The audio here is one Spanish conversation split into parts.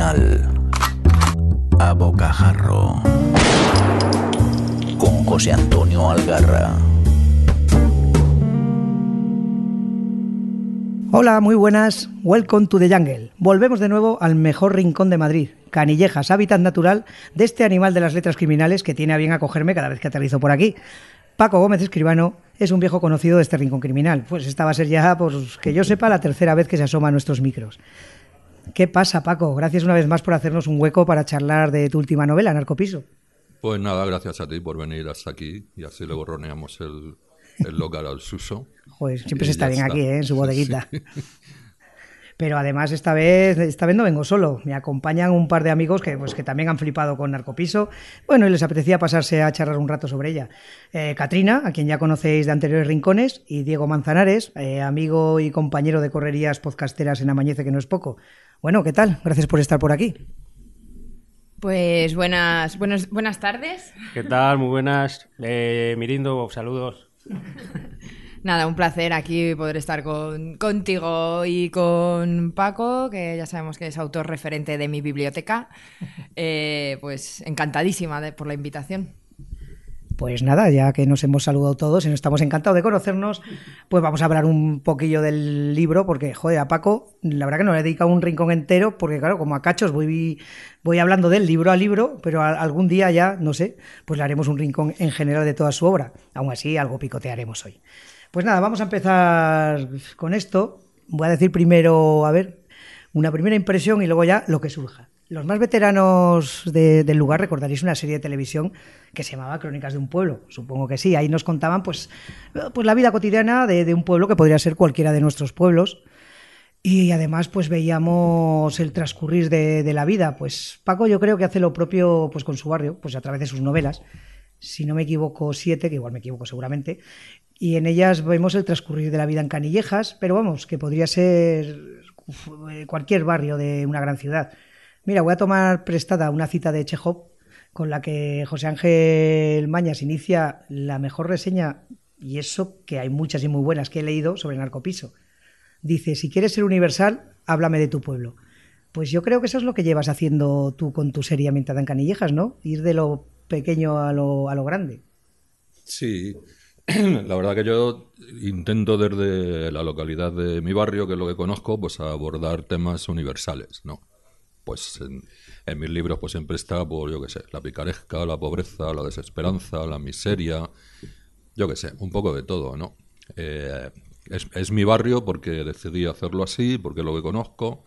a bocajarro con José Antonio Algarra. Hola, muy buenas. Welcome to the jungle. Volvemos de nuevo al mejor rincón de Madrid, Canillejas, hábitat natural de este animal de las letras criminales que tiene a bien acogerme cada vez que aterrizo por aquí. Paco Gómez Escribano es un viejo conocido de este rincón criminal. Pues esta va a ser ya, pues que yo sepa, la tercera vez que se asoma a nuestros micros. ¿Qué pasa, Paco? Gracias una vez más por hacernos un hueco para charlar de tu última novela, Narcopiso. Pues nada, gracias a ti por venir hasta aquí y así le borroneamos el, el local al suso. Joder, siempre se está bien aquí, ¿eh? en su bodeguita. Pero además esta vez, esta vez no vengo solo, me acompañan un par de amigos que, pues, que también han flipado con Narcopiso, bueno, y les apetecía pasarse a charlar un rato sobre ella. Eh, Katrina, a quien ya conocéis de anteriores rincones, y Diego Manzanares, eh, amigo y compañero de correrías podcasteras en Amañece, que no es poco. Bueno, ¿qué tal? Gracias por estar por aquí. Pues buenas, buenas, buenas tardes. ¿Qué tal? Muy buenas. Eh, Mirindo, saludos. Nada, un placer aquí poder estar con, contigo y con Paco, que ya sabemos que es autor referente de mi biblioteca. Eh, pues encantadísima de- por la invitación. Pues nada, ya que nos hemos saludado todos y nos estamos encantados de conocernos, pues vamos a hablar un poquillo del libro, porque, joder, a Paco, la verdad que no le he dedicado un rincón entero, porque claro, como a cachos voy, voy hablando del libro a libro, pero algún día ya, no sé, pues le haremos un rincón en general de toda su obra. Aún así, algo picotearemos hoy. Pues nada, vamos a empezar con esto. Voy a decir primero, a ver, una primera impresión y luego ya lo que surja. Los más veteranos de- del lugar recordaréis una serie de televisión que se llamaba Crónicas de un pueblo. Supongo que sí. Ahí nos contaban pues, pues la vida cotidiana de, un pueblo que podría ser cualquiera de nuestros pueblos. Y además, pues veíamos el transcurrir de, de la vida. Pues Paco, yo creo que hace lo propio pues, con su barrio, pues a través de sus novelas. Si no me equivoco, siete, que igual me equivoco seguramente. Y en ellas vemos el transcurrir de la vida en Canillejas, pero vamos, que podría ser eh, cualquier barrio de una gran ciudad. Mira, voy a tomar prestada una cita de Chekhov con la que José Ángel Mañas inicia la mejor reseña, y eso que hay muchas y muy buenas que he leído sobre Narcopiso. Dice, si quieres ser universal, háblame de tu pueblo. Pues yo creo que eso es lo que llevas haciendo tú con tu serie ambientada en Canillejas, ¿no? Ir de lo pequeño a lo, a lo grande. Sí, la verdad que yo intento desde la localidad de mi barrio, que es lo que conozco, pues abordar temas universales, ¿no? Pues en, en mis libros pues siempre está, pues yo qué sé, la picaresca, la pobreza, la desesperanza, la miseria, yo qué sé, un poco de todo, ¿no? Eh, es, es mi barrio porque decidí hacerlo así, porque lo que conozco,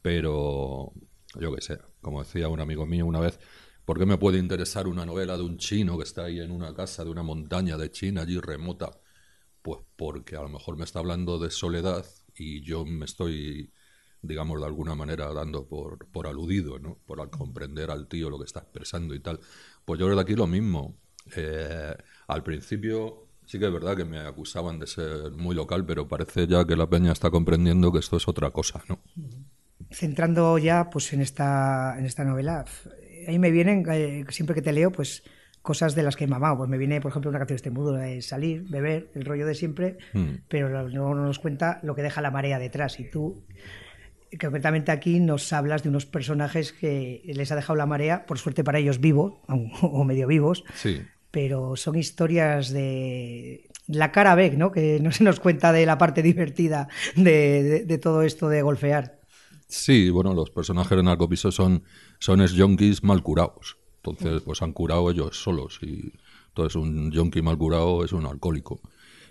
pero yo qué sé, como decía un amigo mío una vez, ¿por qué me puede interesar una novela de un chino que está ahí en una casa de una montaña de China allí remota? Pues porque a lo mejor me está hablando de soledad y yo me estoy, digamos, de alguna manera dando por, por aludido, ¿no? Por al comprender al tío lo que está expresando y tal. Pues yo creo que aquí lo mismo. Eh, al principio sí que es verdad que me acusaban de ser muy local, pero parece ya que la peña está comprendiendo que esto es otra cosa, ¿no? Centrando ya pues en esta, en esta novela, f- ahí me vienen, eh, siempre que te leo, pues cosas de las que he mamado. Pues me viene, por ejemplo, una canción de este mudo, de salir, beber, el rollo de siempre, Mm. pero no nos cuenta lo que deja la marea detrás. Y tú, concretamente aquí, nos hablas de unos personajes que les ha dejado la marea, por suerte para ellos vivos, aun- o medio vivos, Sí. pero son historias de la cara B, ¿no? Que no se nos cuenta de la parte divertida de, de- de todo esto de golfear. Sí, bueno, los personajes de Narcopiso son, son yonkis mal curados. Entonces, pues han curado ellos solos. Y entonces un yonki mal curado es un alcohólico.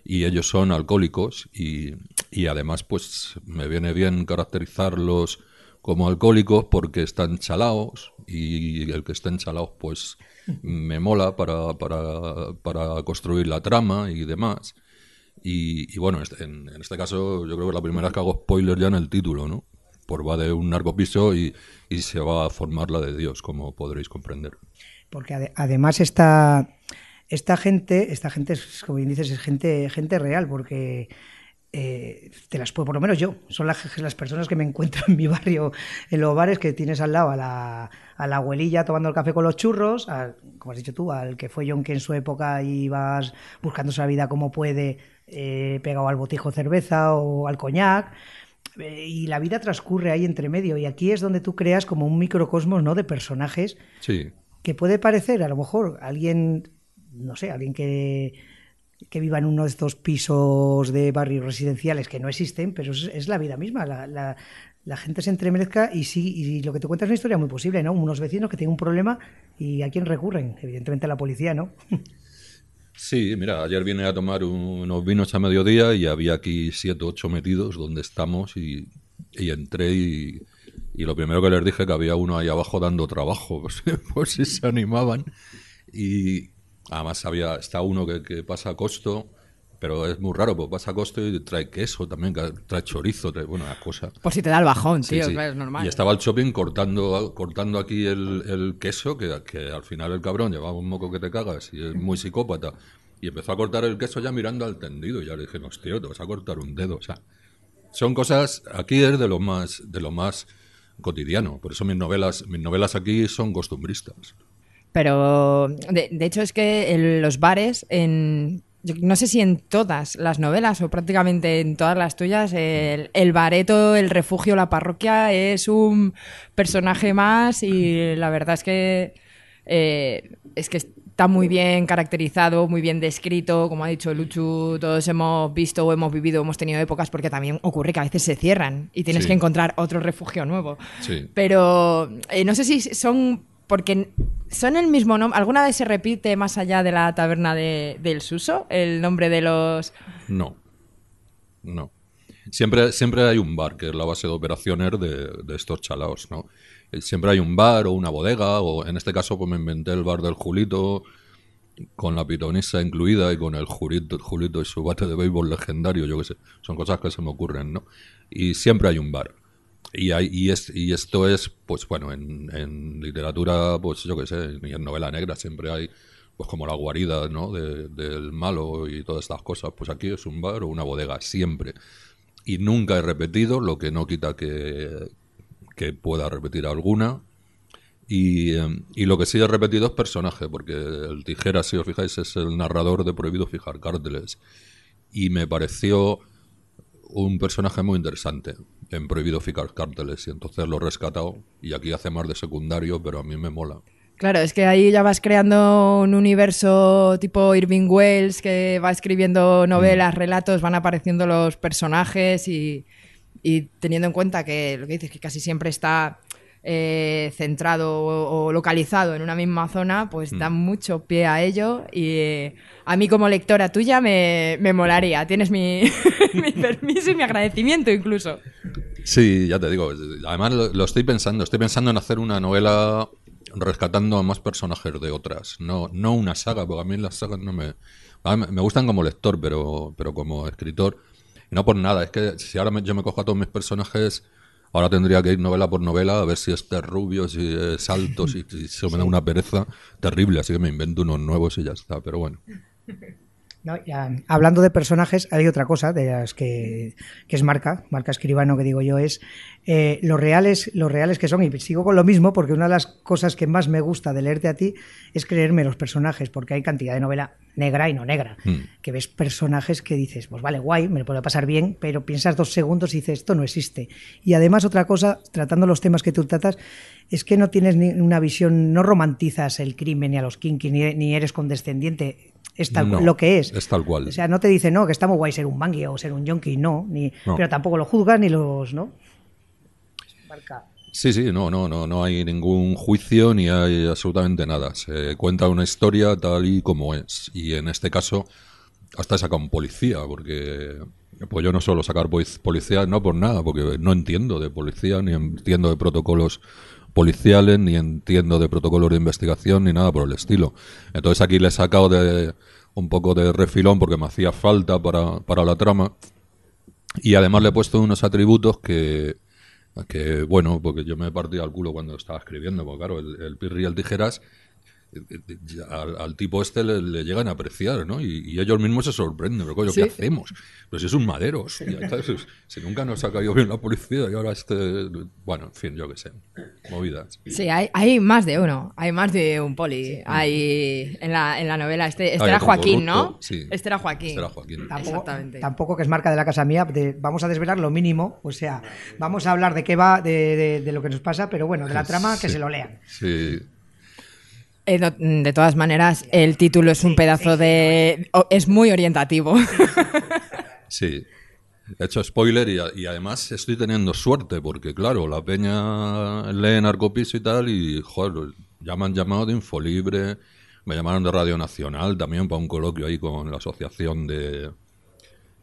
Y ellos son alcohólicos y, y además, pues me viene bien caracterizarlos como alcohólicos porque están chalaos y el que estén chalaos, pues me mola para, para, para construir la trama y demás. Y, y bueno, este- en, en este caso yo creo que la primera vez que hago spoiler ya en el título, ¿no? Por va de un narcopiso y, y se va a formar la de Dios, como podréis comprender. Porque ade- además esta, esta gente, esta gente, es, como bien dices, es gente, gente real, porque eh, te las puedo, por lo menos yo, son las, las personas que me encuentro en mi barrio, en los bares que tienes al lado a la, a la abuelilla tomando el café con los churros, al, como has dicho tú, al que fue John que en su época ibas buscándose la vida como puede, eh, pegado al botijo cerveza o al coñac. eh, y la vida transcurre ahí entre medio. Y aquí es donde tú creas como un microcosmos, ¿no? De personajes Sí, que puede parecer a lo mejor alguien, no sé, alguien que, que viva en uno de estos pisos de barrios residenciales que no existen, pero es, la vida misma. La, la- gente se entremezcla y sí, y lo que te cuentas es una historia muy posible, ¿no? Unos vecinos que tienen un problema y a quién recurren, evidentemente a la policía, ¿no? Sí, mira, ayer vine a tomar un- unos vinos a mediodía y había aquí siete ocho metidos donde estamos y, entré y, y lo primero que les dije que había uno ahí abajo dando trabajo, pues, por si se animaban. Y además había, está uno que, que pasa a costo, pero es muy raro, pues pasa a costo y trae queso también, trae chorizo, trae, bueno, una cosa. Por si te da el bajón, Sí, tío, sí. es normal. Y estaba el shopping cortando, cortando aquí el, el queso, que, que al final el cabrón llevaba un moco que te cagas y es muy psicópata. Y empezó a cortar el queso ya mirando al tendido. Y ya le dije, hostia, te vas a cortar un dedo. O sea, son cosas, aquí es de lo más, de lo más cotidiano. Por eso mis novelas, mis novelas aquí son costumbristas. Pero de, de hecho es que en los bares, en, yo no sé si en todas las novelas o prácticamente en todas las tuyas, el, el bareto, el refugio, la parroquia es un personaje más y la verdad es que eh, es que está muy bien caracterizado, muy bien descrito, como ha dicho Luchu, todos hemos visto o hemos vivido, hemos tenido épocas porque también ocurre que a veces se cierran y tienes Sí. que encontrar otro refugio nuevo. Sí. Pero eh, no sé si son. Porque son el mismo nombre. ¿Alguna vez se repite más allá de la taberna de- del Suso el nombre de los. No. No. Siempre, siempre hay un bar, que es la base de operaciones de, estos chalaos, ¿no? Eh, Siempre hay un bar o una bodega, o en este caso pues me inventé el bar del Julito, con la pitonisa incluida y con el Julito, Julito y su bate de béisbol legendario, yo qué sé. Son cosas que se me ocurren, ¿no? Y siempre hay un bar. Y, hay, y, es, y esto es, pues bueno, en, literatura, pues yo qué sé, y en novela negra siempre hay, pues como la guarida, ¿no? De- del malo y todas estas cosas. Pues aquí es un bar o una bodega, siempre. Y nunca he repetido, lo que no quita que, que pueda repetir alguna. Y, eh, y lo que sí he repetido es personaje, porque el Tijera, si os fijáis, es el narrador de Prohibido Fijar Cárteles. Y me pareció un personaje muy interesante en Prohibido Fijar Cárteles. Y entonces lo he rescatado. Y aquí hace más de secundario, pero a mí me mola. Claro, es que ahí ya vas creando un universo tipo Irving Wells que va escribiendo novelas, relatos, van apareciendo los personajes y, y teniendo en cuenta que lo que dices, que casi siempre está eh, centrado o, o localizado en una misma zona, pues da mucho pie a ello y eh, a mí como lectora tuya me, me molaría. Tienes mi, mi permiso y mi agradecimiento incluso. Sí, ya te digo. Además lo, lo estoy pensando. Estoy pensando en hacer una novela rescatando a más personajes de otras. No, no una saga, porque a mí las sagas no me... a mí me gustan como lector, pero, pero como escritor. Y no por nada. Es que si ahora me- yo me cojo a todos mis personajes... Ahora tendría que ir novela por novela a ver si este es rubio, si es alto, si, si eso me da una pereza terrible, así que me invento unos nuevos y ya está, pero bueno. No, ya, hablando de personajes, hay otra cosa de las que, que es marca, marca escribano que digo yo, es eh, los reales, los reales que son, y sigo con lo mismo, porque una de las cosas que más me gusta de leerte a ti es creerme los personajes, porque hay cantidad de novela negra y no negra, Mm. que ves personajes que dices, pues vale, guay, me lo puedo pasar bien, pero piensas dos segundos y dices, esto no existe. Y además otra cosa, tratando los temas que tú tratas, es que no tienes ni una visión, no romantizas el crimen ni a los kinky, ni, ni eres condescendiente, es tal No, lo que es. es tal cual. O sea, no te dice, no, que está muy guay ser un bangui o ser un yonki, no, ni, No. pero tampoco lo juzgas ni los, ¿no? Sí, sí, no, no, no, no hay ningún juicio ni hay absolutamente nada. Se cuenta una historia tal y como es. Y en este caso, hasta he sacado un policía, porque pues yo no suelo sacar policías, no por nada, porque no entiendo de policía, ni entiendo de protocolos policiales, ni entiendo de protocolos de investigación, ni nada por el estilo. Entonces aquí le he sacado de un poco de refilón porque me hacía falta para, para la trama. Y además le he puesto unos atributos que, que bueno, porque yo me partido al culo cuando estaba escribiendo, porque claro, el, el pirri el tijeras al, al tipo este le, le llegan a apreciar, ¿no? Y, y ellos mismos se sorprenden, pero coño, Sí. ¿qué hacemos? Pero si es un madero, hostia, ¿sabes? si nunca nos ha caído bien la policía y ahora este... Bueno, en fin, yo qué sé, movidas. Sí, hay, hay más de uno, hay más de un poli. Hay en la, en la novela, este, este Hay era Joaquín, corrupto, ¿no? sí. Este era Joaquín. Este era Joaquín. Tampoco, Exactamente. tampoco que es marca de la casa mía, de- vamos a desvelar lo mínimo, o sea, vamos a hablar de qué va, de, de- de lo que nos pasa, pero bueno, de la trama que Sí. se lo lean. Sí, Eh, de todas maneras, el título es un pedazo de... es muy orientativo. Sí. He hecho spoiler y además estoy teniendo suerte porque, claro, la peña lee Narcopiso y tal y, joder, ya me han llamado de Infolibre, me llamaron de Radio Nacional también para un coloquio ahí con la asociación de,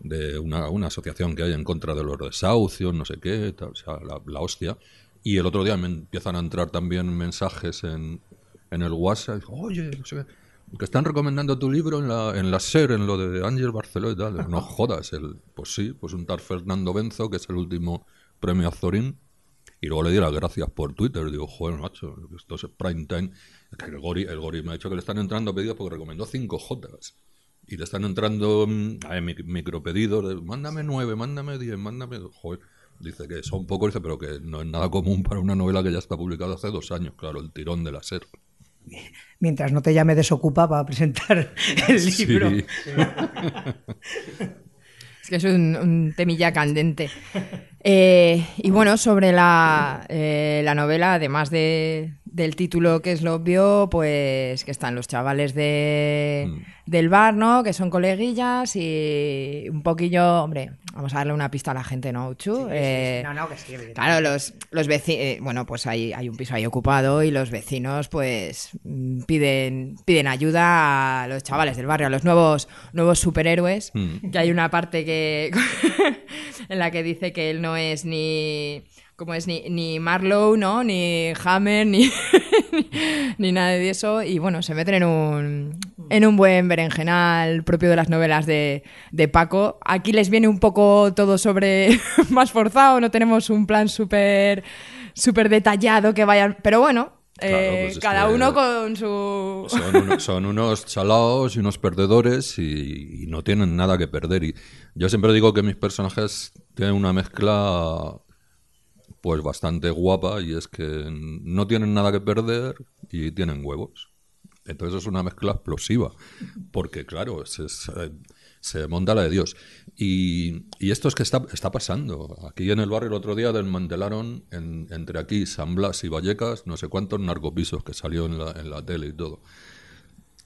de una, una asociación que hay en contra de los desahucios, no sé qué, tal, o sea, la, la hostia. Y el otro día me empiezan a entrar también mensajes en, en el WhatsApp. Oye, no sé qué, que están recomendando tu libro en la, en la SER, en lo de Ángel Barceló y tal. No jodas. El, pues sí, pues un tal Fernando Benzo, que es el último premio Azorín. Y luego le di las gracias por Twitter. Digo, joder, macho, esto es prime time. El Gori, el Gori me ha dicho que le están entrando pedidos porque recomendó 5 Jotas. Y le están entrando mi- micropedidos mándame 9, mándame 10, mándame. Joder, dice que son pocos, dice, pero que no es nada común para una novela que ya está publicada hace dos años. Claro, el tirón de la SER. Mientras no te llame desocupa para presentar el Sí. libro. Es que es un, un temilla candente. Eh, y bueno, sobre la, eh, la novela, además de, del título que es lo obvio, pues que están los chavales de, Mm. del bar, ¿no? Que son coleguillas y un poquillo, hombre, vamos a darle una pista a la gente, ¿no, Uchu? Eh, No, no, que sí. Claro, los, los vecinos, bueno, pues hay, hay un piso ahí ocupado y los vecinos pues mm, piden, piden ayuda a los chavales del barrio, a los nuevos, nuevos superhéroes, Mm. que hay una parte que en la que dice que él no es ni como es ni, ni Marlowe, ¿no? Ni Hammer, ni, ni nada de eso. Y bueno, se meten en un, en un buen berenjenal propio de las novelas de, de Paco. Aquí les viene un poco todo sobre más forzado, no tenemos un plan súper súper detallado que vayan... Pero bueno, Claro, eh, pues es cada uno con su... Son, uno- son unos chalaos y unos perdedores y, y no tienen nada que perder. Y yo siempre digo que mis personajes tienen una mezcla pues bastante guapa y es que no tienen nada que perder y tienen huevos. Entonces es una mezcla explosiva, porque claro, se, monta la de Dios. Y, esto es que está, está pasando. Aquí en el barrio el otro día desmantelaron en- entre aquí, San Blas y Vallecas, no sé cuántos narcopisos que salió en la, en la tele y todo.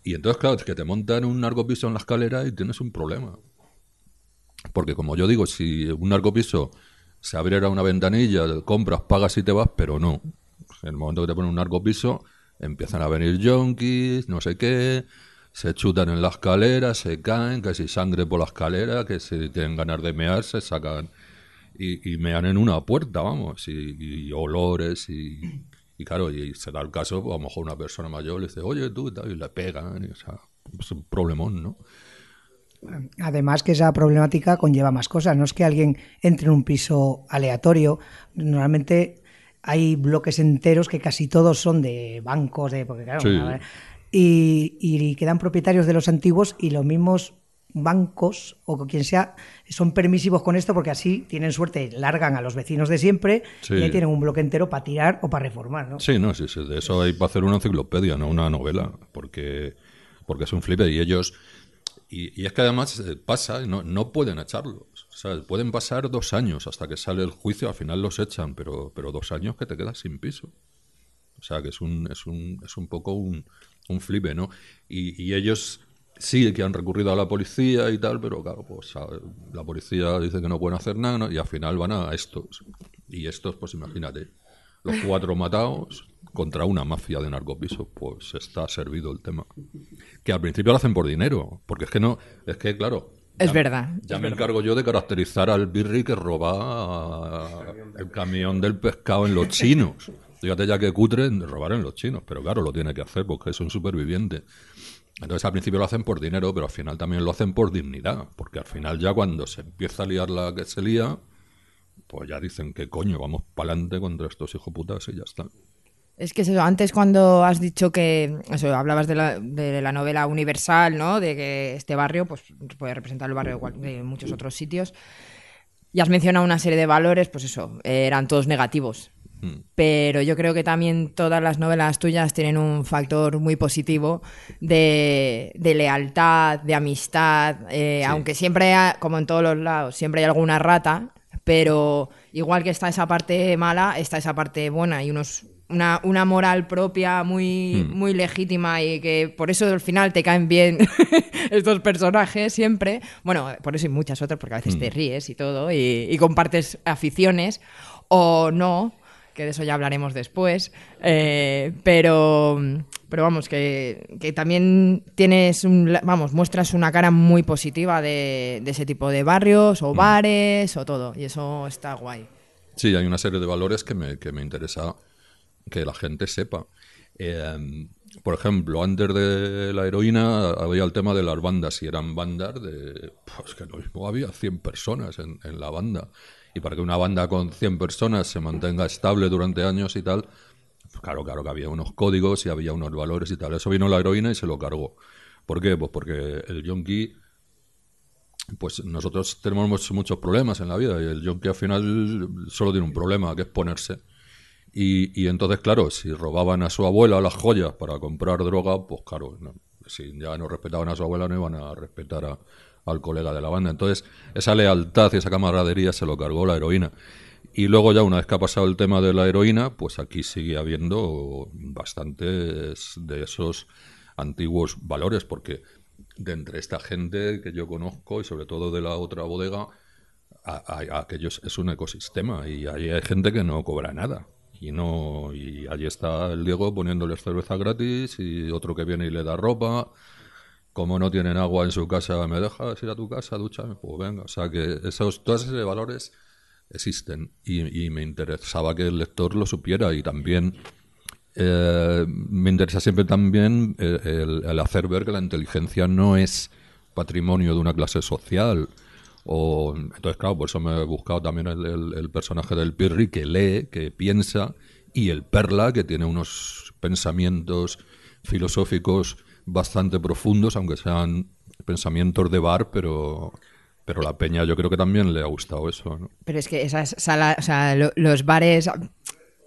Y entonces, claro, es que te montan un narcopiso en la escalera y tienes un problema. Porque como yo digo, si un narcopiso se abriera una ventanilla, compras, pagas y te vas, pero no. En el momento que te ponen un narcopiso, empiezan a venir yonkis, no sé qué, se chutan en la escalera, se caen, que si sangre por la escalera, que si tienen ganas de mear, se sacan y, y mean en una puerta, vamos, y, y olores y, y claro, y se da el caso, pues, a lo mejor una persona mayor le dice, oye tú, y le pegan, y, o sea, es un problemón, ¿no? Además que esa problemática conlleva más cosas. No es que alguien entre en un piso aleatorio. Normalmente hay bloques enteros que casi todos son de bancos, de porque claro, Sí. y, y quedan propietarios de los antiguos y los mismos bancos o quien sea son permisivos con esto porque así tienen suerte, largan a los vecinos de siempre Sí. y ahí tienen un bloque entero para tirar o para reformar, ¿no? Sí, no, sí, sí, de eso hay para hacer una enciclopedia, no una novela, porque, porque es un flipe y ellos... Y, es que además eh, pasa, no, no pueden echarlos. O sea, pueden pasar dos años hasta que sale el juicio, al final los echan, pero, pero dos años que te quedas sin piso. O sea, que es un, es un, es un poco un, un flipe, ¿no? Y, ellos sí que han recurrido a la policía y tal, pero claro, pues la policía dice que no pueden hacer nada. Y al final van a estos. Y estos, pues imagínate, los cuatro matados contra una mafia de narcopisos, pues está servido el tema. Que al principio lo hacen por dinero, porque es que no, es que claro. Es ya- verdad, Ya me encargo yo de caracterizar al birri que roba el camión del pescado en los chinos. Fíjate ya que cutre de robar en los chinos, pero claro, lo tiene que hacer porque es un superviviente. Entonces al principio lo hacen por dinero, pero al final también lo hacen por dignidad, porque al final ya cuando se empieza a liar la que se lía, pues ya dicen que coño, vamos para adelante contra estos hijos putas y ya está. Es que eso, antes cuando has dicho que, eso, hablabas de la, de la novela universal, ¿no? De que este barrio, pues puede representar el barrio de muchos otros sitios. Y has mencionado una serie de valores, pues eso, eran todos negativos. Mm. Pero yo creo que también todas las novelas tuyas tienen un factor muy positivo de, de lealtad, de amistad, eh, Sí. aunque siempre, ha- como en todos los lados, siempre hay alguna rata, pero igual que está esa parte mala, está esa parte buena y unos, una, una moral propia muy, Mm. muy legítima y que por eso al final te caen bien estos personajes siempre. Bueno, por eso y muchas otras, porque a veces te ríes y todo y, y compartes aficiones o no, que de eso ya hablaremos después. Eh, pero, pero vamos, que, que también tienes un, vamos, muestras una cara muy positiva de, de ese tipo de barrios o bares o todo. Y eso está guay. Sí, hay una serie de valores que me, que me interesa que la gente sepa. Eh, por ejemplo, antes de la heroína había el tema de las bandas y eran bandas de... Pues que lo mismo había 100 personas en, en la banda. Y para que una banda con 100 personas se mantenga estable durante años y tal, claro, claro que había unos códigos y había unos valores y tal. Eso vino la heroína y se lo cargó. ¿Por qué? Pues porque el yonki pues nosotros tenemos muchos- problemas en la vida y el yonki al final solo tiene un problema, que es ponerse. Y, y entonces, claro, si robaban a su abuela las joyas para comprar droga, pues claro, no, si ya no respetaban a su abuela, no iban a respetar a- al colega de la banda. Entonces, esa lealtad y esa camaradería se lo cargó la heroína. Y luego ya una vez que ha pasado el tema de la heroína, pues aquí sigue habiendo bastantes de esos antiguos valores, porque de entre esta gente que yo conozco y sobre todo de la otra bodega, a- aquellos es un ecosistema y ahí hay gente que no cobra nada. Y no y allí está el Diego poniéndoles cerveza gratis y otro que viene y le da ropa. Como no tienen agua en su casa, ¿me dejas ir a tu casa, ducharme? Pues venga. O sea que esos, todos esos valores existen y, me interesaba que el lector lo supiera y también eh, me interesa siempre también eh, el, hacer ver que la inteligencia no es patrimonio de una clase social. O, entonces, claro, por eso me he buscado también el, el- el personaje del Pirri que lee, que piensa, y el Perla que tiene unos pensamientos filosóficos bastante profundos, aunque sean pensamientos de bar, pero, pero la peña yo creo que también le ha gustado eso. ¿no? Pero es que esas salas, o sea, lo- los bares,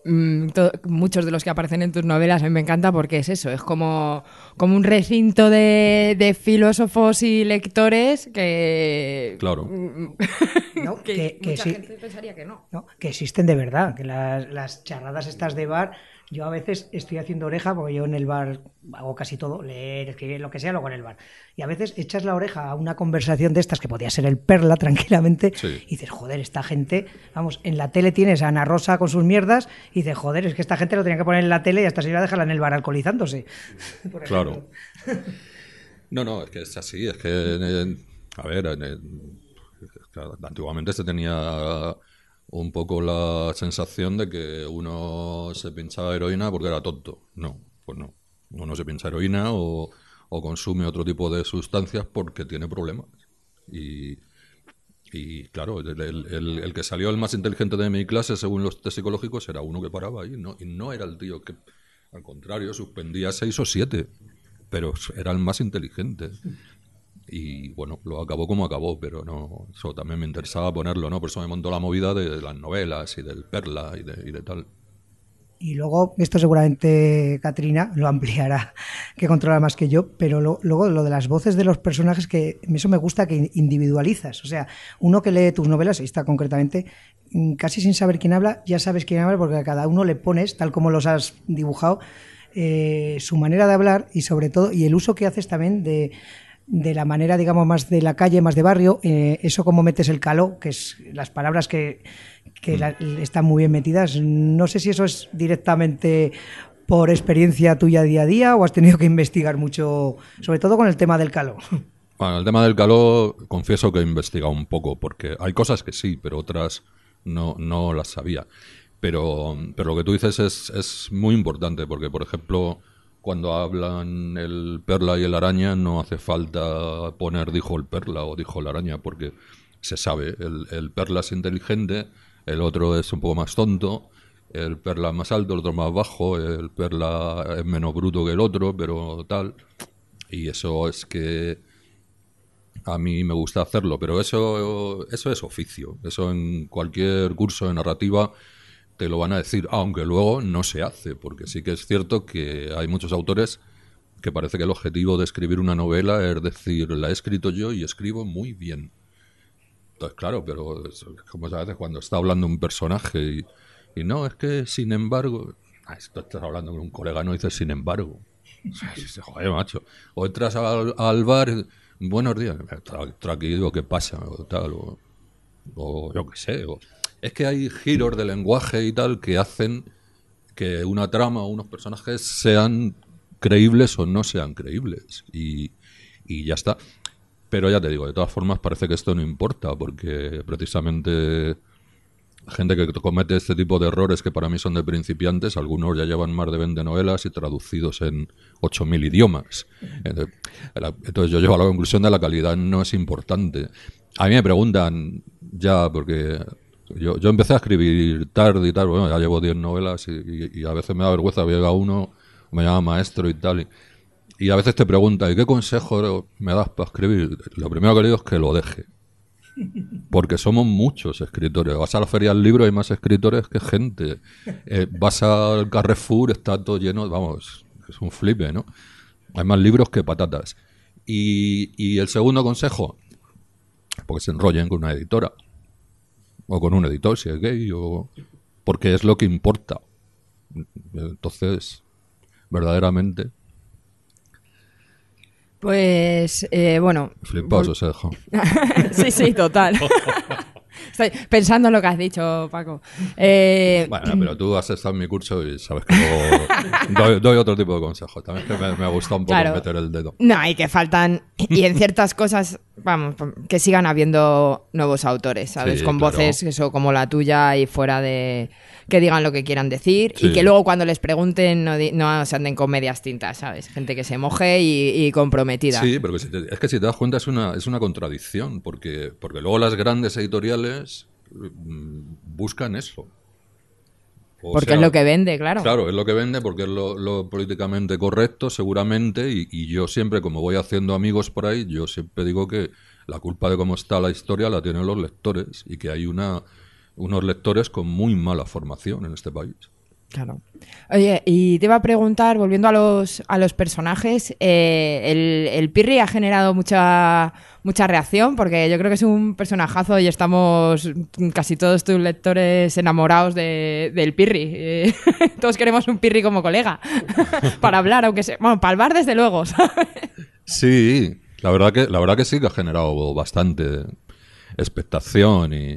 mm, to- muchos de los que aparecen en tus novelas a mí me encanta porque es eso, es como, como un recinto de, de filósofos y lectores que... Claro. ¿no? que, que, que mucha sí- gente pensaría que no. ¿no? que existen de verdad, que las, las charradas estas de bar, yo a veces estoy haciendo oreja, porque yo en el bar hago casi todo, leer, escribir, lo que sea, luego en el bar. Y a veces echas la oreja a una conversación de estas que podía ser el perla tranquilamente, Sí. y dices, joder, esta gente, vamos, en la tele tienes a Ana Rosa con sus mierdas, y dices, joder, es que esta gente lo tenía que poner en la tele y hasta se iba a dejarla en el bar alcoholizándose. Por Claro. No, no, es que es así, es que, eh, a ver, eh, claro, antiguamente se tenía un poco la sensación de que uno se pinchaba heroína porque era tonto. No, pues no. Uno se pincha heroína o, o consume otro tipo de sustancias porque tiene problemas. Y, y claro, el, el- el- que salió el más inteligente de mi clase, según los test psicológicos, era uno que paraba ahí. ¿no? Y no era el tío que, al contrario, suspendía seis o siete, pero era el más inteligente. Y bueno, lo acabó como acabó, pero no, eso también me interesaba ponerlo, ¿no? Por eso me montó la movida de las novelas y del Perla y de, y de tal. Y luego, esto seguramente Katrina lo ampliará, que controla más que yo, pero luego lo de las voces de los personajes, que eso me gusta que individualizas. O sea, uno que lee tus novelas, esta concretamente, mm, casi sin saber quién habla, ya sabes quién habla porque a cada uno le pones, tal como los has dibujado, eh, su manera de hablar y sobre todo, y el uso que haces también de, de la manera, digamos, más de la calle, más de barrio, eh, eso como metes el caló, que es las palabras que, que están muy bien metidas. No sé si eso es directamente por experiencia tuya día a día o has tenido que investigar mucho, sobre todo con el tema del caló. Bueno, el tema del calor, confieso que he investigado un poco, porque hay cosas que sí, pero otras no, no las sabía. Pero, pero lo que tú dices es, es muy importante, porque, por ejemplo, cuando hablan el perla y el araña, no hace falta poner dijo el perla o dijo la araña, porque se sabe, el, el perla es inteligente, el otro es un poco más tonto, el perla más alto, el otro más bajo, el perla es menos bruto que el otro, pero tal. Y eso es que a mí me gusta hacerlo, pero eso, eso es oficio. Eso en cualquier curso de narrativa te lo van a decir, aunque luego no se hace, porque sí que es cierto que hay muchos autores que parece que el objetivo de escribir una novela es decir, la he escrito yo y escribo muy bien. Entonces, claro, pero es como a veces cuando está hablando un personaje y, no, es que sin embargo, ah, esto estás hablando con un colega, no dices sin embargo. O entras al, al bar, buenos días, tra- tranquilo, ¿qué pasa? O tal, o, o yo qué sé. o- es que hay giros de lenguaje y tal que hacen que una trama o unos personajes sean creíbles o no sean creíbles. Y, ya está. Pero ya te digo, de todas formas parece que esto no importa, porque precisamente gente que comete este tipo de errores que para mí son de principiantes, algunos ya llevan más de 20 novelas y traducidos en 8.000 idiomas. Entonces, yo llego a la conclusión de la calidad no es importante. A mí me preguntan ya, porque yo, yo empecé a escribir tarde y tal, bueno, ya llevo 10 novelas y, y- a veces me da vergüenza, llega uno, me llama maestro y tal. Y, y a veces te pregunta, ¿y qué consejo me das para escribir? Lo primero que le digo es que lo deje. Porque somos muchos escritores. Vas a la feria del libro, hay más escritores que gente. Eh, vas al Carrefour, está todo lleno, vamos, es un flipe, ¿no? Hay más libros que patatas. Y, y el segundo consejo, porque se enrollen con una editora. O con un editor, si es gay, o... porque es lo que importa. Entonces, verdaderamente, Pues, eh, bueno. flipaos os he dejado. sí, sí, total. Estoy pensando en lo que has dicho, Paco. Eh, Bueno, pero tú has estado en mi curso y sabes que luego doy, doy otro tipo de consejos. También es que me, me gusta un poco Claro. meter el dedo. No, y que faltan, y en ciertas cosas, vamos, que sigan habiendo nuevos autores, ¿sabes? Sí, Con claro. voces, eso, como la tuya y fuera de... que digan lo que quieran decir y que luego cuando les pregunten no, se anden con medias tintas, ¿sabes? Gente que se moje y, y comprometida. Sí, pero que si te- es que si te das cuenta es una, es una contradicción, porque, porque luego las grandes editoriales mm, buscan eso. O Porque sea, es lo que vende, claro. Claro, es lo que vende porque es lo, lo políticamente correcto, seguramente, y, y yo siempre, como voy haciendo amigos por ahí, yo siempre digo que la culpa de cómo está la historia la tienen los lectores y que hay una, unos lectores con muy mala formación en este país. Claro. Oye, y te iba a preguntar, volviendo a los, a los personajes, eh, el, el Pirri ha generado mucha, mucha reacción, porque yo creo que es un personajazo y estamos casi todos tus lectores enamorados de, del Pirri. Eh, todos queremos un Pirri como colega, para hablar, aunque sea... Bueno, para el bar desde luego, ¿sabes? Sí, la verdad que, la verdad que sí que ha generado bastante expectación y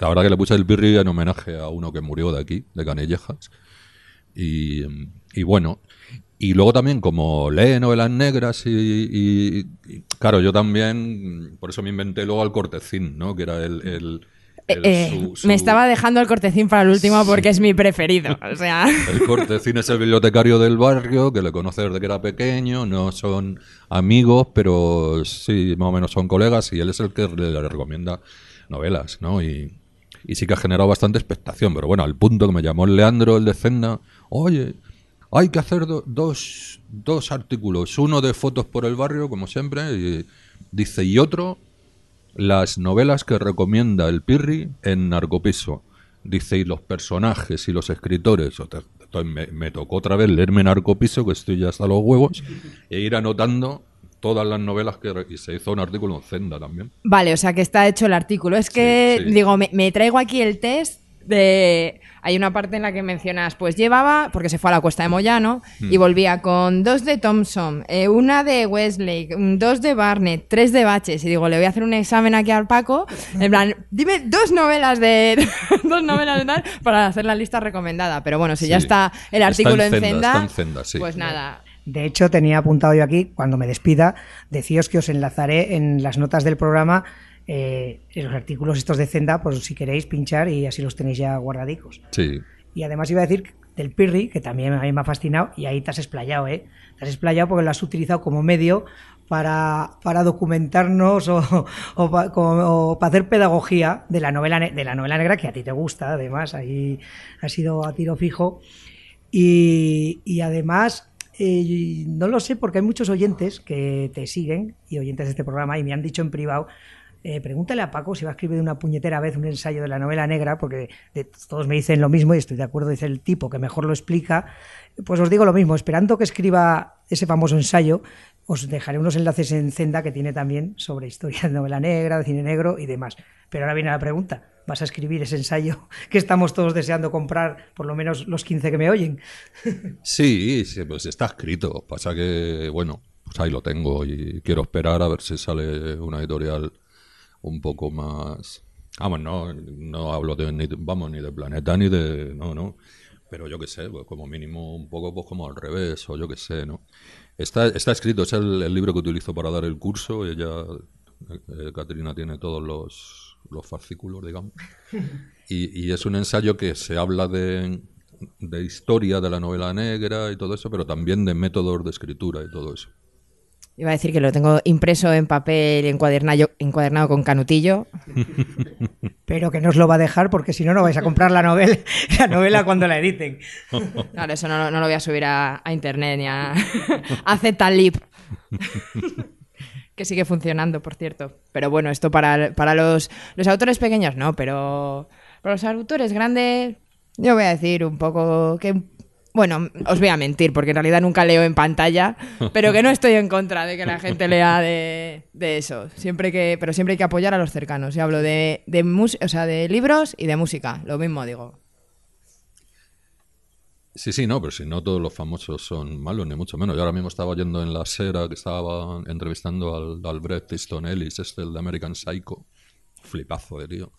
la verdad que le puse el birri en homenaje a uno que murió de aquí, de Canellejas. Y, y bueno, y luego también como lee novelas negras y, y- y, claro, yo también, por eso me inventé luego al cortecín, ¿no? Que era el... el- el Eh, su- su- Me estaba dejando el cortecín para el último porque es mi preferido. O sea, El cortecín es el bibliotecario del barrio, que le conoce desde que era pequeño, no son amigos, pero sí, más o menos son colegas, y él es el que le, le recomienda novelas, ¿no? Y, y sí que ha generado bastante expectación, pero bueno, al punto que me llamó el Leandro, el de Zenda, oye, hay que hacer do- dos, dos artículos, uno de fotos por el barrio, como siempre, y dice, y otro las novelas que recomienda el Pirri en Narcopiso. Dice, y los personajes y los escritores. Entonces me, me tocó otra vez leerme Narcopiso, que estoy ya hasta los huevos, e ir anotando todas las novelas que... Y se hizo un artículo en Zenda también. Vale, o sea que está hecho el artículo. Es que, Sí, sí. digo, me, me traigo aquí el test de... Hay una parte en la que mencionas, pues llevaba, porque se fue a la Cuesta de Moyano, y Hmm. volvía con dos de Thompson, eh, una de Wesley, dos de Barnett, tres de Baches. Y digo, le voy a hacer un examen aquí al Paco, en plan, dime dos novelas de... dos novelas de tal, para hacer la lista recomendada. Pero bueno, si ya está el Está artículo en en Zenda, Zenda, está en Zenda, sí. pues nada. De hecho, tenía apuntado yo aquí, cuando me despida, deciros que os enlazaré en las notas del programa eh, los artículos estos de Zenda, por si queréis pinchar y así los tenéis ya guardadicos. Sí. Y además iba a decir del Pirri, que también a mí me ha fascinado, y ahí te has explayado, ¿eh? Te has explayado porque lo has utilizado como medio para, para documentarnos o, o, pa- como- o para hacer pedagogía de la, novela, de la novela negra que a ti te gusta, además, ahí ha sido a tiro fijo. Y, y además, eh, no lo sé porque hay muchos oyentes que te siguen y oyentes de este programa y me han dicho en privado, eh, pregúntale a Paco si va a escribir de una puñetera vez un ensayo de la novela negra, porque de- todos me dicen lo mismo y estoy de acuerdo, dice el tipo que mejor lo explica. Pues os digo lo mismo, esperando que escriba ese famoso ensayo, os dejaré unos enlaces en Zenda que tiene también sobre historia de novela negra, de cine negro y demás. Pero ahora viene la pregunta, ¿vas a escribir ese ensayo que estamos todos deseando comprar, por lo menos los 15 que me oyen? Sí, pues está escrito. Pasa que, bueno, pues ahí lo tengo y quiero esperar a ver si sale una editorial un poco más... Vamos, no, no hablo de, ni, vamos, ni de Planeta ni de... No, no. Pero yo qué sé, pues como mínimo un poco pues como al revés o yo qué sé, ¿no? Está, está escrito, es el, el libro que utilizo para dar el curso. Ella, eh, Catrina, tiene todos los, los fascículos, digamos. Y, y es un ensayo que se habla de, de historia de la novela negra y todo eso, pero también de métodos de escritura y todo eso. Iba a decir que lo tengo impreso en papel encuadernado, encuadernado con canutillo. Pero que no os lo va a dejar porque si no, no vais a comprar la novela, la novela cuando la editen. Claro, eso no, no lo voy a subir a, a internet ni a, a Zlib. Que sigue funcionando, por cierto. Pero bueno, esto para, para los, los autores pequeños no, pero para los autores grandes, yo voy a decir un poco que. Bueno, os voy a mentir, porque en realidad nunca leo en pantalla, pero que no estoy en contra de que la gente lea de, de eso. Siempre que, pero siempre hay que apoyar a los cercanos. Y hablo de, de, mus- o sea, de libros y de música. Lo mismo digo. Sí, sí, no, pero si no todos los famosos son malos, ni mucho menos. Yo ahora mismo estaba yendo en la Sera, que estaba entrevistando al, al Bret Easton Ellis, este, el de American Psycho. Flipazo de tío.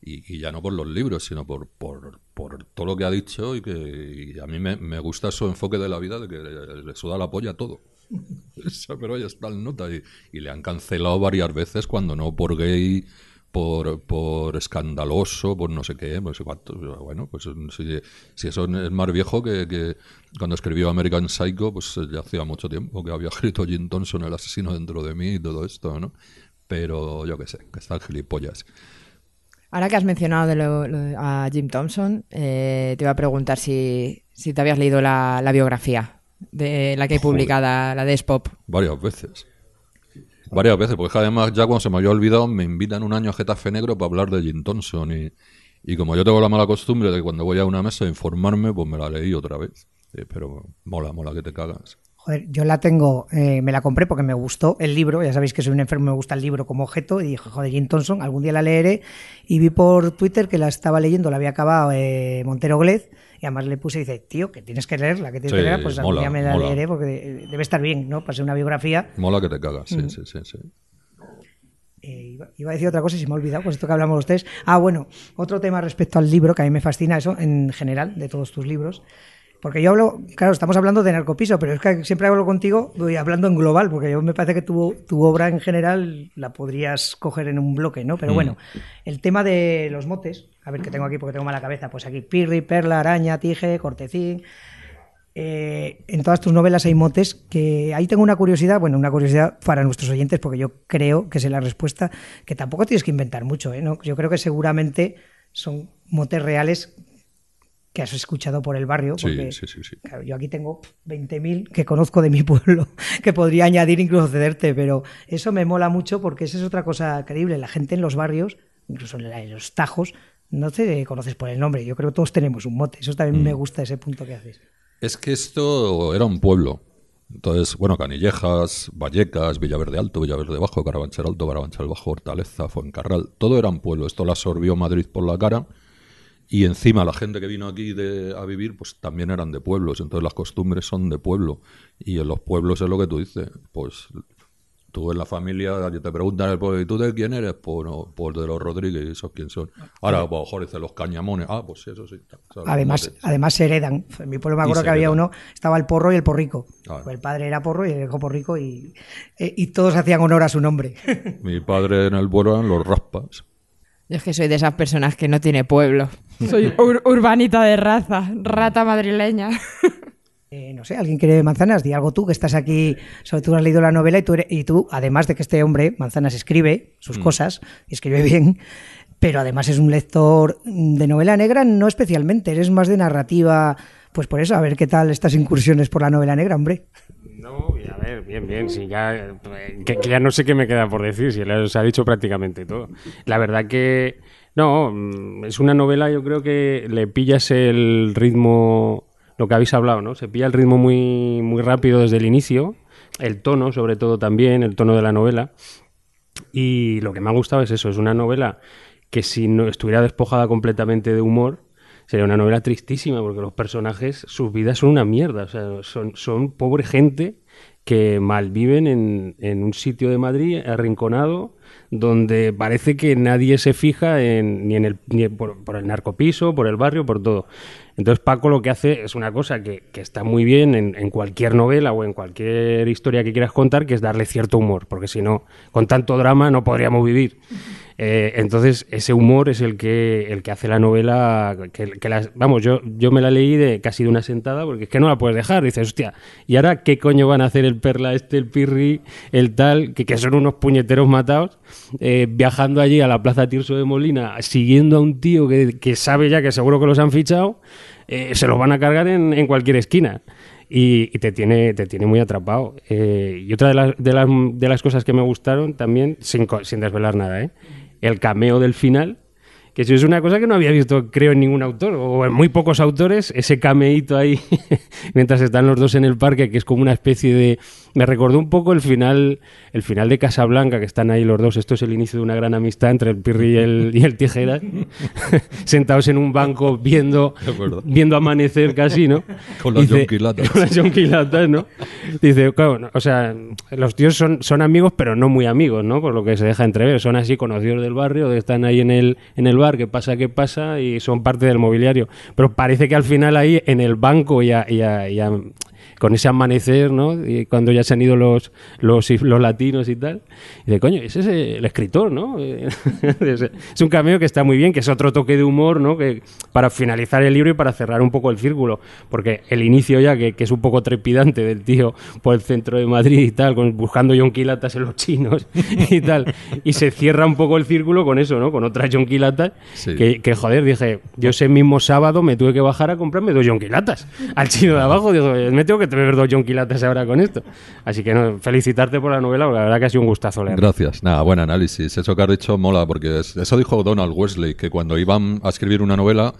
Y, ya no por los libros, sino por, por, por todo lo que ha dicho y que y a mí me, me gusta su enfoque de la vida de que le, suda la polla a todo. Pero ahí está el nota. Y, y le han cancelado varias veces cuando no por gay, por, por escandaloso, por no sé qué, no sé cuánto. Bueno, pues si, si eso es más viejo que, que cuando escribió American Psycho, pues ya hacía mucho tiempo que había escrito Jim Thompson, el asesino dentro de mí y todo esto, ¿no? Pero yo qué sé, que están gilipollas. Ahora que has mencionado de lo- lo a Jim Thompson, eh, te iba a preguntar si, si te habías leído la, la biografía de la que hay Joder. publicada, la de Spop. Varias veces. Varias veces, porque además ya cuando se me había olvidado me invitan un año a Getafe Negro para hablar de Jim Thompson y, y como yo tengo la mala costumbre de que cuando voy a una mesa a informarme, pues me la leí otra vez. Eh, pero mola, mola que te cagas. Joder, yo la tengo, eh, me la compré porque me gustó el libro, ya sabéis que soy un enfermo, me gusta el libro como objeto, y dije, joder, Jim Thompson, algún día la leeré, y vi por Twitter que la estaba leyendo, la había acabado eh, Montero Glez, y además le puse y dice, tío, que tienes que leerla, que tienes Sí, que leerla, pues mola, día me la mola. leeré porque debe estar bien, ¿no? Para ser una biografía. Mola que te cagas, sí, sí, sí, sí. Eh, iba, iba a decir otra cosa y se me ha olvidado, pues esto que hablamos los tres. Ah, bueno, otro tema respecto al libro, que a mí me fascina eso, en general, de todos tus libros. Porque yo hablo, claro, estamos hablando de narcopiso, pero es que siempre hablo contigo voy hablando en global, porque yo me parece que tu, tu obra en general la podrías coger en un bloque, ¿no? Pero Mm. bueno, el tema de los motes, a ver qué tengo aquí porque tengo mala cabeza, pues aquí pirri, perla, araña, tige, cortecín. Eh, en todas tus novelas hay motes que ahí tengo una curiosidad, bueno, una curiosidad para nuestros oyentes, porque yo creo que sé la respuesta, que tampoco tienes que inventar mucho, ¿eh? ¿No? Yo creo que seguramente son motes reales que has escuchado por el barrio. Sí, Porque, sí, sí, sí. Claro, yo aquí tengo 20.000 que conozco de mi pueblo, que podría añadir incluso cederte, pero eso me mola mucho porque esa es otra cosa creíble. La gente en los barrios, incluso en, los tajos, no te conoces por el nombre. Yo creo que todos tenemos un mote. Eso también Mm. me gusta ese punto que haces. Es que esto era un pueblo. Entonces, bueno, Canillejas, Vallecas, Villaverde Alto, Villaverde Bajo, Carabanchel Alto, Carabanchel Bajo, Hortaleza, Fuencarral, todo era un pueblo. Esto lo absorbió Madrid por la cara y encima la gente que vino aquí de- a vivir pues también eran de pueblos. Entonces las costumbres son de pueblo y en los pueblos es lo que tú dices. Pues tú en la familia te preguntan, pues, ¿y tú de quién eres? Pues, no, pues de los Rodríguez, ¿y esos quién son? Ahora, pues, mejor dice los Cañamones. Ah, pues sí, eso sí. ¿sabes? Además, además se heredan. En mi pueblo me acuerdo que había heredan. uno, estaba el porro y el porrico. Claro. El padre era porro y el hijo porrico y, eh, y todos hacían honor a su nombre. Mi padre en el vuelo eran los raspas. Yo es que soy de esas personas que no tiene pueblo. Soy ur- urbanita de raza, rata madrileña. Eh, no sé, ¿alguien quiere manzanas? Di algo tú, que estás aquí, sobre todo has leído la novela y tú, eres- y tú, además de que este hombre, Manzanas, escribe sus cosas y escribe bien, pero además es un lector de novela negra, no especialmente, eres más de narrativa, pues por eso, a ver qué tal estas incursiones por la novela negra, hombre. No, a ver, bien, bien, sí, ya, que, que ya no sé qué me queda por decir, si os ha dicho prácticamente todo. La verdad que, no, mm, es una novela, yo creo que le pillas el ritmo, lo que habéis hablado, ¿no? Se pilla el ritmo muy, muy rápido desde el inicio, el tono, sobre todo también, el tono de la novela. Y lo que me ha gustado es eso, es una novela que si no estuviera despojada completamente de humor, sería una novela tristísima, porque los personajes, sus vidas son una mierda, o sea, son, son pobre gente que malviven en, en un sitio de Madrid arrinconado donde parece que nadie se fija en, ni en el ni por, por el narcopiso, por el barrio, por todo. Entonces Paco lo que hace es una cosa que, que está muy bien en, en cualquier novela o en cualquier historia que quieras contar, que es darle cierto humor, porque si no, con tanto drama no podríamos vivir. Eh, entonces, ese humor es el que, el que hace la novela. Que, las- vamos, yo, yo me la leí de casi de una sentada porque es que no la puedes dejar. Dices, hostia, ¿y ahora qué coño van a hacer el Perla, este, el Pirri, el tal? Que, que son unos puñeteros matados, eh, viajando allí a la Plaza Tirso de Molina, siguiendo a un tío que, que sabe ya que seguro que los han fichado, eh, se los van a cargar en, en cualquier esquina y, te tiene te tiene muy atrapado. Y otra de las, de, las, de las cosas que me gustaron también, sin, sin desvelar nada, ¿eh? El cameo del final, que eso es una cosa que no había visto, creo, en ningún autor, o en muy pocos autores, ese cameíto ahí, mientras están los dos en el parque, que es como una especie de... Me recordó un poco el final, el final de Casablanca, que están ahí los dos, esto es el inicio de una gran amistad entre el Pirri y el, y el Tijeras, sentados en un banco viendo, viendo amanecer casi, ¿no? Con las yonquilatas. Con las yonquilatas, ¿no? Dice, claro, no, o sea, los tíos son, son amigos, pero no muy amigos, ¿no? Por lo que se deja entrever. Son así conocidos del barrio, están ahí en el, en el bar, que pasa, que pasa, y son parte del mobiliario. Pero parece que al final ahí, en el banco, ya con ese amanecer, ¿no? Y cuando ya se han ido los, los, los latinos y tal. Y dice, coño, ese es el escritor, ¿no? es es un cameo que está muy bien, que es otro toque de humor, ¿no? Que para finalizar el libro y para cerrar un poco el círculo. Porque el inicio ya, que, que es un poco trepidante del tío por el centro de Madrid y tal, con, buscando yonquilatas en los chinos y tal. Y se cierra un poco el círculo con eso, ¿no? Con otras yonquilatas. Sí. Que, que, joder, dije, yo ese mismo sábado me tuve que bajar a comprarme dos yonquilatas al chino de abajo. Digo, me tengo que beber dos yonquilatas ahora con esto. Así que no, felicitarte por la novela, porque la verdad que ha sido un gustazo leerla. Gracias. Nada, buen análisis. Eso que has dicho mola, porque es- eso dijo Donald Wesley, que cuando iban a escribir una novela,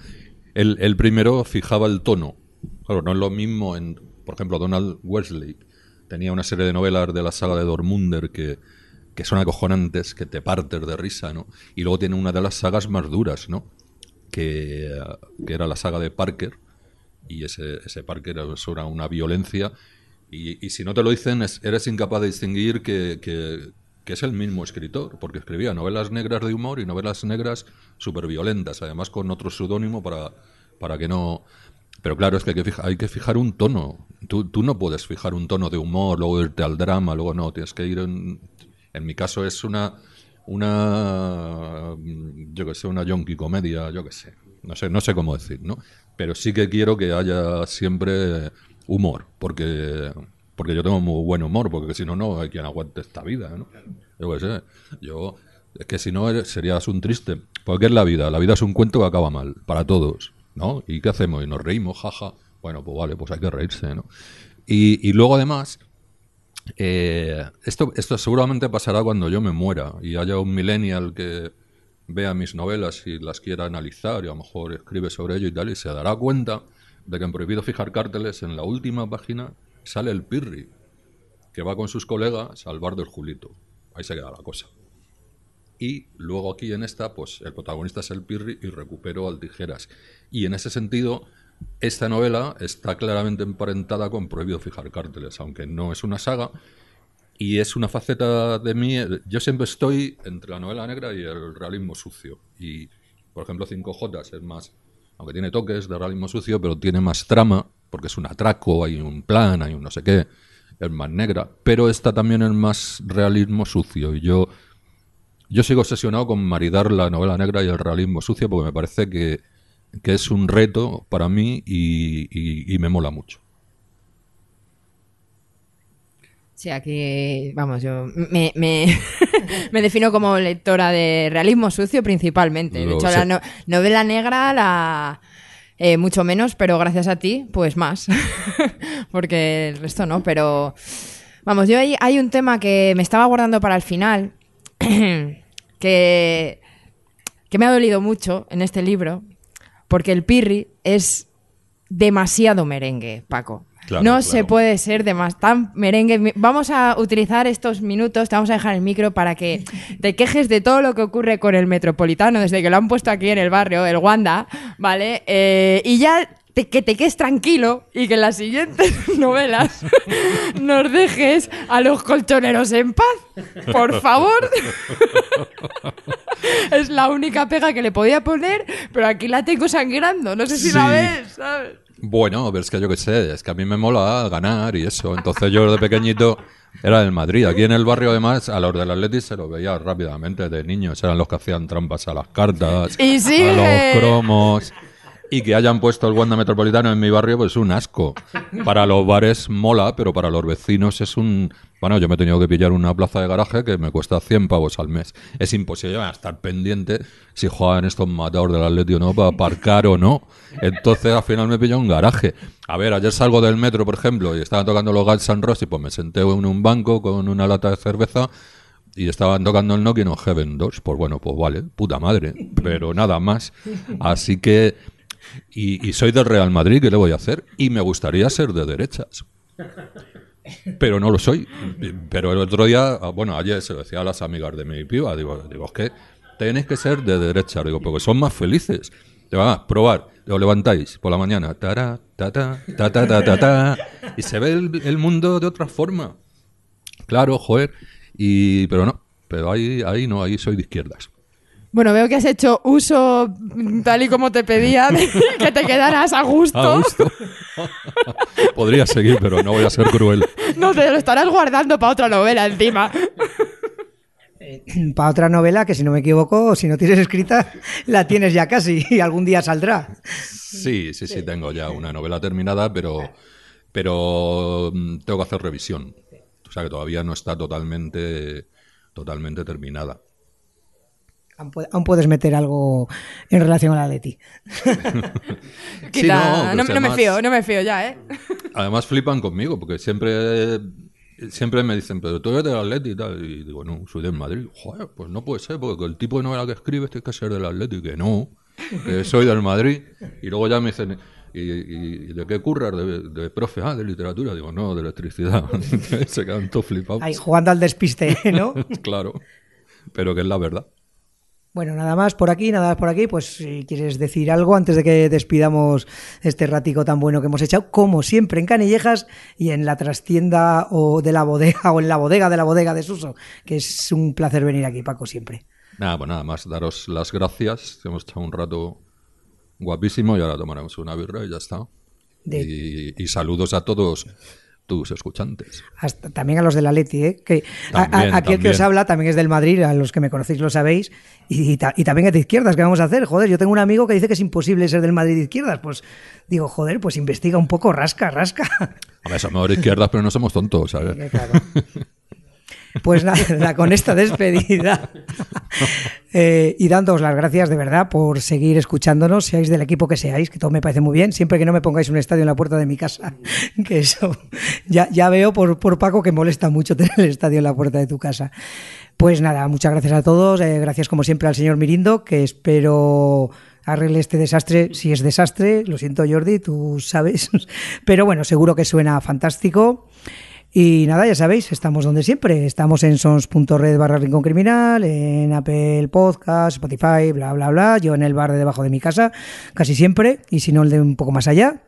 él, primero fijaba el tono. Claro, no es lo mismo en, por ejemplo, Donald Wesley tenía una serie de novelas de la saga de Dormunder que, que son acojonantes, que te partes de risa, ¿no? Y luego tiene una de las sagas más duras, ¿no? Que, que era la saga de Parker, y ese, ese eso era una violencia. Y, y si no te lo dicen es- eres incapaz de distinguir que, que- es el mismo escritor porque escribía novelas negras de humor y novelas negras súper violentas además con otro seudónimo para, para que no. Pero claro es que hay que, fijar un tono. Tú, tú no puedes fijar un tono de humor luego irte al drama luego no tienes que ir en, en mi caso es una una yo que sé una yonki comedia yo que sé. No sé no sé cómo decir no pero sí que quiero que haya siempre humor porque porque yo tengo muy buen humor porque si no no hay quien aguante esta vida no yo es que si no eres- serías un triste porque es la vida la vida es un cuento que acaba mal para todos no y qué hacemos y nos reímos jaja bueno pues vale pues hay que reírse no y, y luego además eh, esto, esto seguramente pasará cuando yo me muera y haya un millennial que vea mis novelas y las quiera analizar y a lo mejor escribe sobre ello y tal y se dará cuenta de que en Prohibido Fijar Cárteles en la última página sale el Pirri que va con sus colegas al bar del Julito. Ahí se queda la cosa. Y luego aquí en esta, pues el protagonista es el Pirri y recupero al Tijeras. Y en ese sentido, esta novela está claramente emparentada con Prohibido Fijar Cárteles, aunque no es una saga. Y es una faceta de mí. Yo siempre estoy entre la novela negra y el realismo sucio. Y, por ejemplo, 5J es más. Aunque tiene toques de realismo sucio, pero tiene más trama, porque es un atraco, hay un plan, hay un no sé qué. Es más negra. Pero esta también es más realismo sucio. Y yo yo sigo obsesionado con maridar la novela negra y el realismo sucio porque me parece que, que es un reto para mí y me mola mucho. Sí, aquí, vamos, yo me, me, me defino como lectora de realismo sucio principalmente. De hecho, la no- novela negra la... eh, mucho menos, pero gracias a ti, pues más. Porque el resto no, pero... Vamos, yo hay, hay un tema que me estaba guardando para el final, que, que me ha dolido mucho en este libro, porque el Pirri es demasiado merengue, Paco. Claro, no claro. se puede ser de más tan merengue. Vamos a utilizar estos minutos, te vamos a dejar el micro para que te quejes de todo lo que ocurre con el Metropolitano desde que lo han puesto aquí en el barrio, el Wanda, ¿vale? Eh, y ya te- que te quedes tranquilo y que en las siguientes novelas nos dejes a los colchoneros en paz, por favor. es la única pega que le podía poner, pero aquí la tengo sangrando, no sé si la ves, ¿sabes? Bueno, pero es que yo qué sé, es que a mí me mola ganar y eso. Entonces yo de pequeñito era del Madrid. Aquí en el barrio, además, a los del Atleti se los veía rápidamente de niños. Eran los que hacían trampas a las cartas, Y a los cromos. Y que hayan puesto el Wanda Metropolitano en mi barrio, pues es un asco. Para los bares mola, pero para los vecinos es un... Bueno, yo me he tenido que pillar una plaza de garaje que me cuesta 100 pavos al mes. Es imposible estar pendiente si juegan estos matadores del Atleti o no, para aparcar o no. Entonces al final me pillado un garaje. A ver, ayer salgo del metro, por ejemplo, y estaban tocando los Guns N' Roses pues me senté en un banco con una lata de cerveza y estaban tocando el Knocking on Heaven 2. Pues bueno, pues vale, puta madre. Pero nada más. Así que... Y, soy del Real Madrid, ¿qué le voy a hacer? Y me gustaría ser de derechas. Pero no lo soy. Pero el otro día, ah, bueno, ayer se lo decía a las amigas de mi piba, digo, digo, es que tenéis que ser de derecha, digo, porque son más felices. Te van a probar, lo levantáis por la mañana, ta, ta, ta, ta, ta, ta, y se ve el, el mundo de otra forma. Claro, joder, y, pero no, pero ahí, ahí no, ahí soy de izquierdas. Bueno, veo que has hecho uso tal y como te pedía, de que te quedaras a gusto. A gusto. Podría seguir, pero no voy a ser cruel. No te lo estarás guardando para otra novela encima. Para otra novela que, si no me equivoco, si no tienes escrita, la tienes ya casi y algún día saldrá. Sí, sí, sí, tengo ya una novela terminada, pero, pero mm, tengo que hacer revisión. O sea que todavía no está totalmente, totalmente terminada. Aún pu- Aún puedes meter algo en relación a la Leti. Quita- no, no, si no me además- fío, no me fío ya, ¿eh? Además flipan conmigo, porque siempre, siempre me dicen, pero tú eres del Atleti y tal. Y digo, no, soy del Madrid. Joder, pues no puede ser, porque el tipo de novela que escribes tiene que ser del Atleti. Y que no, que soy del Madrid. Y luego ya me dicen, ¿y, y- y de qué curras? De, de profe, ah, de literatura. Digo, no, de electricidad. Se quedan todos flipados. Ahí jugando al despiste, ¿no? claro, pero que es la verdad. Bueno, nada más por aquí, nada más por aquí. Pues si quieres decir algo antes de que despidamos este ratico tan bueno que hemos echado, como siempre en Canillejas y en la trastienda o de la bodega o en la bodega de la bodega de Suso, que es un placer venir aquí, Paco, siempre. Nada, pues nada más, daros las gracias. Hemos estado un rato guapísimo y ahora tomaremos una birra y ya está. De- Y, y saludos a todos tus escuchantes. Hasta, también a los de la Leti, ¿eh? que a- a- También, aquí el que os también. habla también es del Madrid, a los que me conocéis lo sabéis, y, y ta- y también es de izquierdas, ¿qué vamos a hacer? Joder, yo tengo un amigo que dice que es imposible ser del Madrid de izquierdas, pues digo, joder, pues investiga un poco, rasca, rasca. A ver, somos de izquierdas, pero no somos tontos, ¿sabes? Eh, claro. Pues nada, con esta despedida eh, y dándoos las gracias de verdad por seguir escuchándonos, seáis del equipo que seáis, que todo me parece muy bien, siempre que no me pongáis un estadio en la puerta de mi casa, que eso ya, ya veo por, por Paco que molesta mucho tener el estadio en la puerta de tu casa. Pues nada, muchas gracias a todos, eh, gracias como siempre al señor Mirindo, que espero arregle este desastre, si es desastre, lo siento Jordi, tú sabes, pero bueno, seguro que suena fantástico. Y nada, ya sabéis, estamos donde siempre. Estamos en sons.red barra rincón criminal, en Apple Podcast, Spotify, bla, bla, bla. Yo en el bar de debajo de mi casa, casi siempre, y si no, el de un poco más allá.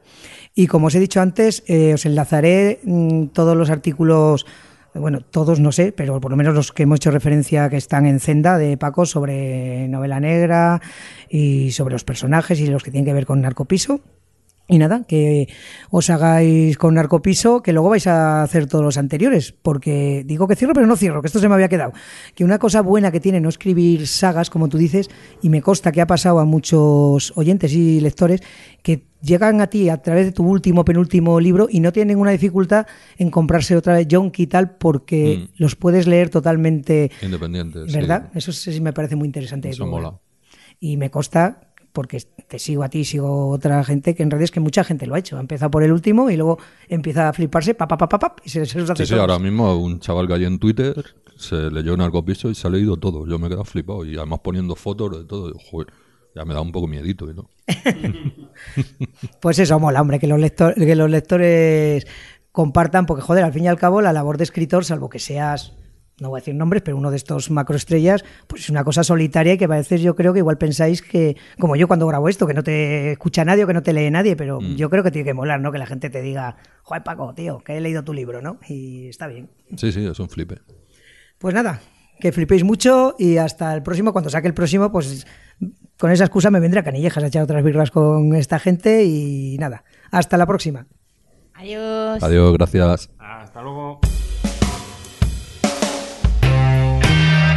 Y como os he dicho antes, eh, os enlazaré mm, todos los artículos, bueno, todos no sé, pero por lo menos los que hemos hecho referencia que están en Zenda de Paco sobre novela negra y sobre los personajes y los que tienen que ver con narcopiso Y nada, que os hagáis con Narcopiso, que luego vais a hacer todos los anteriores, porque digo que cierro, pero no cierro, que esto se me había quedado. Que una cosa buena que tiene no escribir sagas, como tú dices, y me consta que ha pasado a muchos oyentes y lectores, que llegan a ti a través de tu último, penúltimo libro y no tienen ninguna dificultad en comprarse otra vez Jonky y tal, porque Mm. los puedes leer totalmente, Independientes. sí. ¿verdad? Eso sí me parece muy interesante. Eso mola. Y me consta, porque te sigo a ti, sigo a otra gente, que en redes que mucha gente lo ha hecho. Ha empezado por el último y luego empieza a fliparse, pa, pa, pa, pa, pa, y se, se los hace Sí, sí, ahora mismo un chaval que hay en Twitter se leyó Narcopiso y se ha leído todo. Yo me he quedado flipado y además poniendo fotos de todo. Joder, ya me da un poco miedito y no. Pues eso mola, hombre, que los, lector- que los lectores compartan, porque joder, al fin y al cabo la labor de escritor, salvo que seas, no voy a decir nombres, pero uno de estos macroestrellas, pues es una cosa solitaria y que a veces yo creo que igual pensáis que, como yo cuando grabo esto, que no te escucha nadie o que no te lee nadie, pero yo creo que tiene que molar, ¿no? Que la gente te diga, joder Paco, tío, que he leído tu libro, ¿no? Y está bien. Sí, sí, es un flipe. Pues nada, que flipéis mucho y hasta el próximo, cuando saque el próximo, pues con esa excusa me vendré a Canillejas a echar otras birras con esta gente y nada, hasta la próxima. Adiós. Adiós, gracias. Hasta luego.